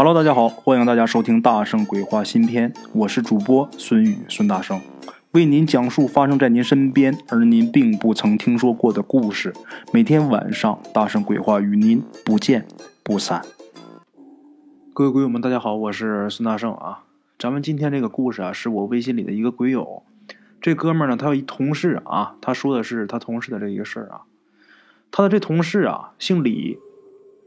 Hello，大家好，欢迎大家收听《大圣鬼话》新篇，我是主播孙宇孙大圣，为您讲述发生在您身边而您并不曾听说过的故事。每天晚上，《大圣鬼话》与您不见不散。各位鬼友们，大家好，我是孙大圣啊。咱们今天这个故事啊，是我微信里的一个鬼友，这哥们儿呢，他有一同事啊，他说的是他同事的这一个事儿啊。他的这同事啊，姓李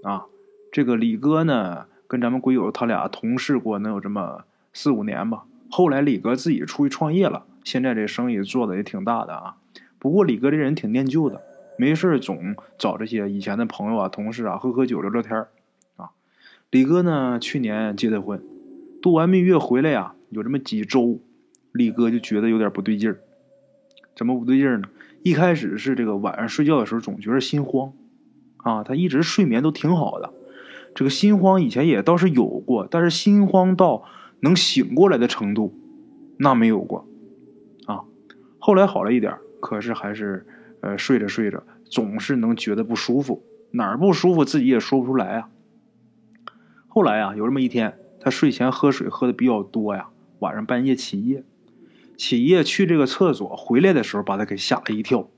啊，这个李哥呢。跟咱们鬼友他俩同事过能有这么四五年吧。后来李哥自己出去创业了，现在这生意做的也挺大的啊。不过李哥这人挺念旧的，没事总找这些以前的朋友啊、同事啊喝喝酒、聊聊天啊。李哥呢，去年结的婚，度完蜜月回来呀，有这么几周，李哥就觉得有点不对劲儿。怎么不对劲儿呢？一开始是这个晚上睡觉的时候总觉得心慌啊，他一直睡眠都挺好的。这个心慌以前也倒是有过，但是心慌到能醒过来的程度，那没有过，啊，后来好了一点，可是还是，呃，睡着睡着总是能觉得不舒服，哪儿不舒服自己也说不出来啊。后来啊，有这么一天，他睡前喝水喝的比较多呀，晚上半夜起夜，起夜去这个厕所，回来的时候把他给吓了一跳，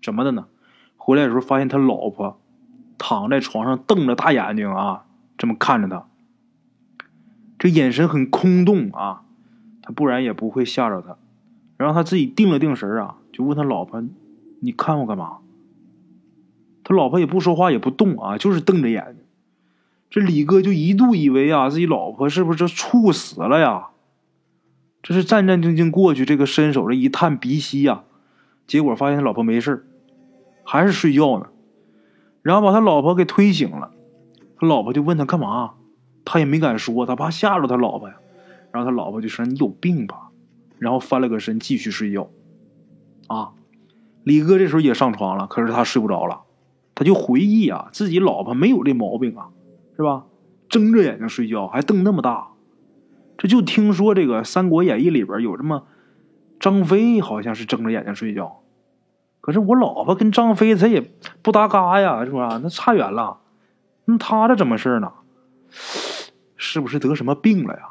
怎么的呢？回来的时候发现他老婆。躺在床上瞪着大眼睛啊，这么看着他，这眼神很空洞啊，他不然也不会吓着他。然后他自己定了定神啊，就问他老婆：“你看我干嘛？”他老婆也不说话也不动啊，就是瞪着眼睛。这李哥就一度以为啊，自己老婆是不是猝死了呀？这是战战兢兢过去，这个伸手这一探鼻息呀，结果发现他老婆没事还是睡觉呢。然后把他老婆给推醒了，他老婆就问他干嘛，他也没敢说，他怕吓着他老婆呀。然后他老婆就说：“你有病吧？”然后翻了个身继续睡觉。啊，李哥这时候也上床了，可是他睡不着了，他就回忆啊，自己老婆没有这毛病啊，是吧？睁着眼睛睡觉，还瞪那么大。这就听说这个《三国演义》里边有这么张飞，好像是睁着眼睛睡觉。可是我老婆跟张飞他也不搭嘎呀，是吧？那差远了。那他这怎么事呢？是不是得什么病了呀？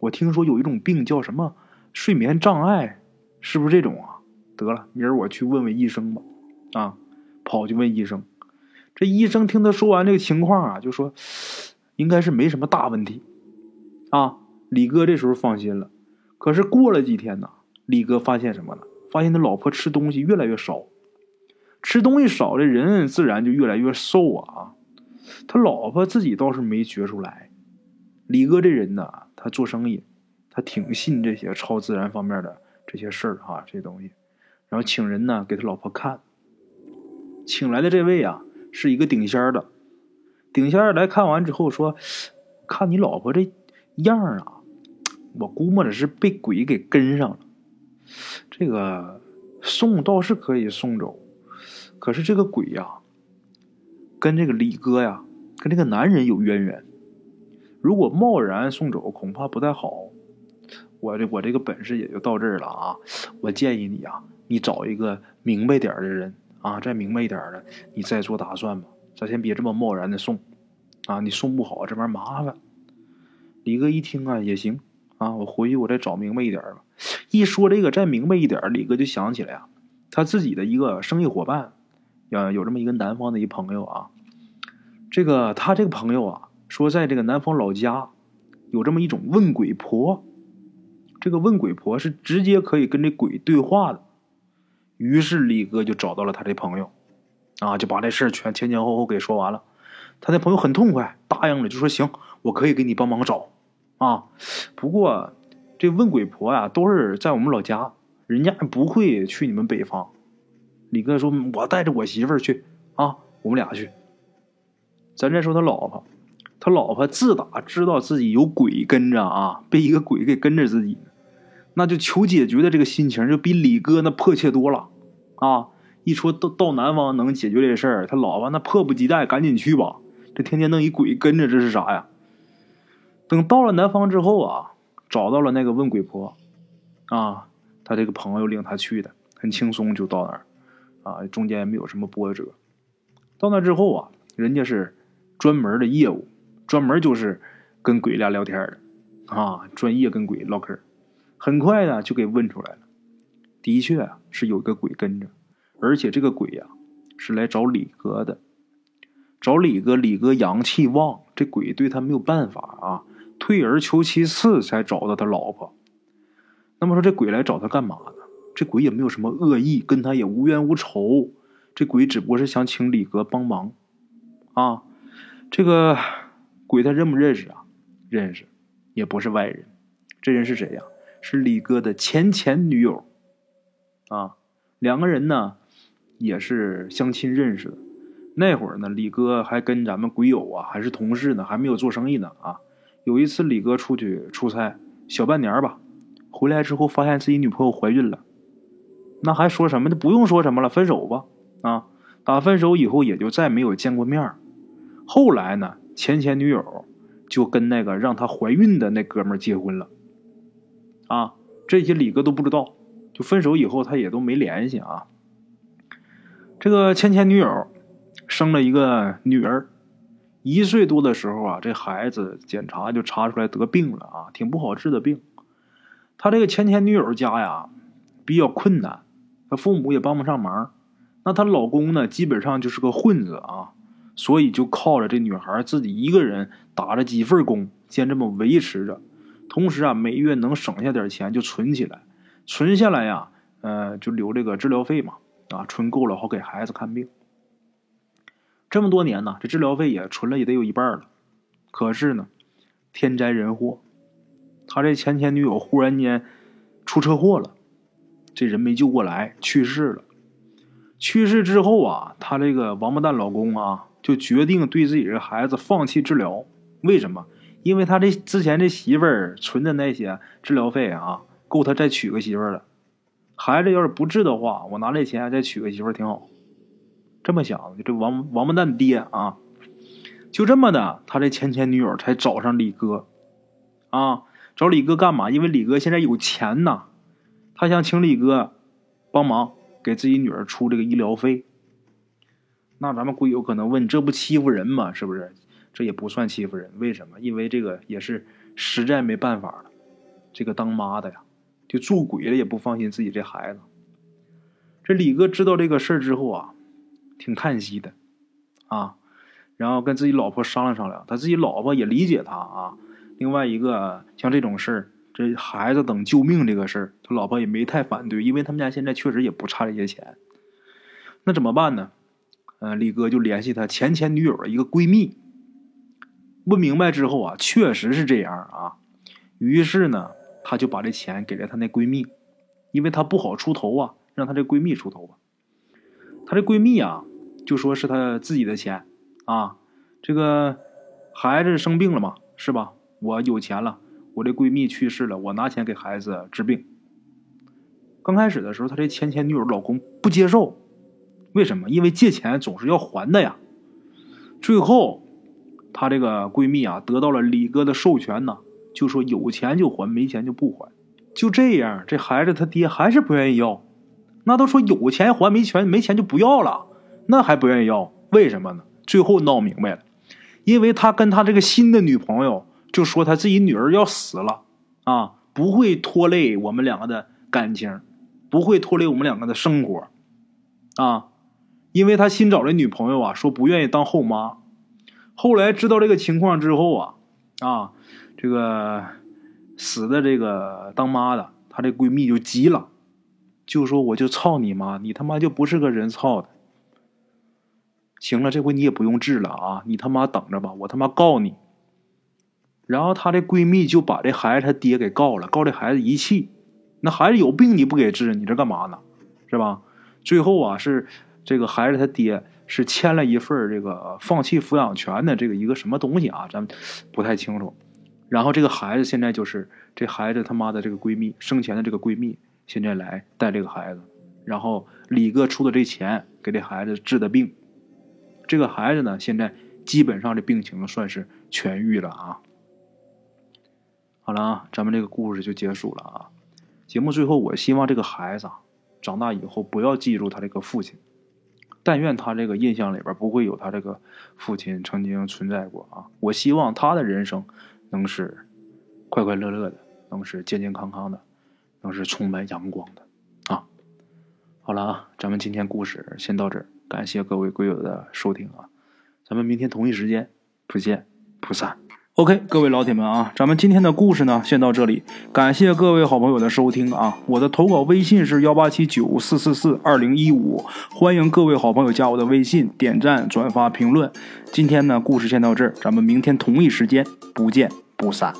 我听说有一种病叫什么睡眠障碍，是不是这种啊？得了，明儿我去问问医生吧。啊，跑去问医生。这医生听他说完这个情况啊，就说应该是没什么大问题。啊，李哥这时候放心了。可是过了几天呢，李哥发现什么了？发现他老婆吃东西越来越少，吃东西少的人自然就越来越瘦啊。他老婆自己倒是没觉出来。李哥这人呢，他做生意，他挺信这些超自然方面的这些事儿哈，这些东西。然后请人呢给他老婆看，请来的这位啊是一个顶仙儿的。顶仙儿来看完之后说：“看你老婆这样啊，我估摸着是被鬼给跟上了。”这个送倒是可以送走，可是这个鬼呀，跟这个李哥呀，跟这个男人有渊源。如果贸然送走，恐怕不太好。我这我这个本事也就到这儿了啊！我建议你啊，你找一个明白点的人啊，再明白一点的，你再做打算吧。咱先别这么贸然的送啊，你送不好这玩意儿麻烦。李哥一听啊，也行啊，我回去我再找明白一点吧。一说这个再明白一点，李哥就想起来呀，他自己的一个生意伙伴，呃，有这么一个南方的一朋友啊。这个他这个朋友啊，说在这个南方老家有这么一种问鬼婆，这个问鬼婆是直接可以跟这鬼对话的。于是李哥就找到了他这朋友，啊，就把这事全前前后后给说完了。他那朋友很痛快，答应了，就说行，我可以给你帮忙找啊。不过。这问鬼婆呀，都是在我们老家，人家不会去你们北方。李哥说：“我带着我媳妇儿去啊，我们俩去。”咱再说他老婆，他老婆自打知道自己有鬼跟着啊，被一个鬼给跟着自己，那就求解决的这个心情就比李哥那迫切多了啊！一说到到南方能解决这事儿，他老婆那迫不及待，赶紧去吧。这天天弄一鬼跟着，这是啥呀？等到了南方之后啊。找到了那个问鬼婆，啊，他这个朋友领他去的，很轻松就到那儿，啊，中间也没有什么波折。到那之后啊，人家是专门的业务，专门就是跟鬼俩聊天的啊，专业跟鬼唠嗑。很快呢，就给问出来了，的确，是有个鬼跟着，而且这个鬼呀，是来找李哥的。找李哥，李哥阳气旺，这鬼对他没有办法啊，退而求其次才找到他老婆。那么说，这鬼来找他干嘛呢？这鬼也没有什么恶意，跟他也无冤无仇。这鬼只不过是想请李哥帮忙啊。这个鬼他认不认识啊？认识，也不是外人。这人是谁呀？是李哥的前前女友啊。两个人呢，也是相亲认识的。那会儿呢，李哥还跟咱们鬼友啊，还是同事呢，还没有做生意呢啊。有一次，李哥出去出差小半年吧，回来之后发现自己女朋友怀孕了，那还说什么呢？不用说什么了，分手吧啊！打分手以后也就再没有见过面后来呢，前前女友就跟那个让她怀孕的那哥们结婚了啊。这些李哥都不知道，就分手以后他也都没联系啊。这个前前女友。生了一个女儿，一岁多的时候啊，这孩子检查就查出来得病了啊，挺不好治的病。他这个前前女友家呀比较困难，他父母也帮不上忙。那她老公呢，基本上就是个混子啊，所以就靠着这女孩自己一个人打了几份工，先这么维持着。同时啊，每月能省下点钱就存起来，存下来呀，呃，就留这个治疗费嘛，啊，存够了好给孩子看病。这么多年呢，这治疗费也存了也得有一半了。可是呢，天灾人祸，他这前前女友忽然间出车祸了，这人没救过来，去世了。去世之后啊，他这个王八蛋老公啊，就决定对自己这孩子放弃治疗。为什么？因为他这之前这媳妇儿存的那些治疗费啊，够他再娶个媳妇儿了。孩子要是不治的话，我拿这钱再娶个媳妇儿挺好。这么想，这王王八蛋爹啊，就这么的，他这前前女友才找上李哥，啊，找李哥干嘛？因为李哥现在有钱呐，他想请李哥帮忙给自己女儿出这个医疗费。那咱们鬼友可能问，这不欺负人吗？是不是？这也不算欺负人，为什么？因为这个也是实在没办法了，这个当妈的呀，就做鬼了也不放心自己这孩子。这李哥知道这个事儿之后啊。挺叹息的，啊，然后跟自己老婆商量商量，他自己老婆也理解他啊。另外一个像这种事儿，这孩子等救命这个事儿，他老婆也没太反对，因为他们家现在确实也不差这些钱。那怎么办呢？嗯，李哥就联系他前前女友的一个闺蜜，问明白之后啊，确实是这样啊。于是呢，他就把这钱给了他那闺蜜，因为他不好出头啊，让他这闺蜜出头吧。她这闺蜜啊，就说是她自己的钱，啊，这个孩子生病了嘛，是吧？我有钱了，我这闺蜜去世了，我拿钱给孩子治病。刚开始的时候，她这前前女友老公不接受，为什么？因为借钱总是要还的呀。最后，她这个闺蜜啊，得到了李哥的授权呢，就说有钱就还，没钱就不还。就这样，这孩子他爹还是不愿意要。那都说有钱还没钱，没钱就不要了，那还不愿意要？为什么呢？最后闹明白了，因为他跟他这个新的女朋友就说他自己女儿要死了啊，不会拖累我们两个的感情，不会拖累我们两个的生活啊，因为他新找的女朋友啊说不愿意当后妈，后来知道这个情况之后啊啊，这个死的这个当妈的，她这闺蜜就急了。就说我就操你妈，你他妈就不是个人操的。行了，这回你也不用治了啊，你他妈等着吧，我他妈告你。然后她的闺蜜就把这孩子他爹给告了，告这孩子遗弃。那孩子有病你不给治，你这干嘛呢？是吧？最后啊，是这个孩子他爹是签了一份这个放弃抚养权的这个一个什么东西啊，咱们不太清楚。然后这个孩子现在就是这孩子他妈的这个闺蜜生前的这个闺蜜。现在来带这个孩子，然后李哥出的这钱给这孩子治的病，这个孩子呢，现在基本上这病情算是痊愈了啊。好了啊，咱们这个故事就结束了啊。节目最后，我希望这个孩子长大以后不要记住他这个父亲，但愿他这个印象里边不会有他这个父亲曾经存在过啊。我希望他的人生能是快快乐乐的，能是健健康康的，能是充满阳光的啊！好了啊，咱们今天故事先到这儿，感谢各位鬼友的收听啊！咱们明天同一时间不见不散。OK，各位老铁们啊，咱们今天的故事呢，先到这里。感谢各位好朋友的收听啊！我的投稿微信是幺八七九四四四二零一五，欢迎各位好朋友加我的微信，点赞、转发、评论。今天呢，故事先到这儿，咱们明天同一时间不见不散。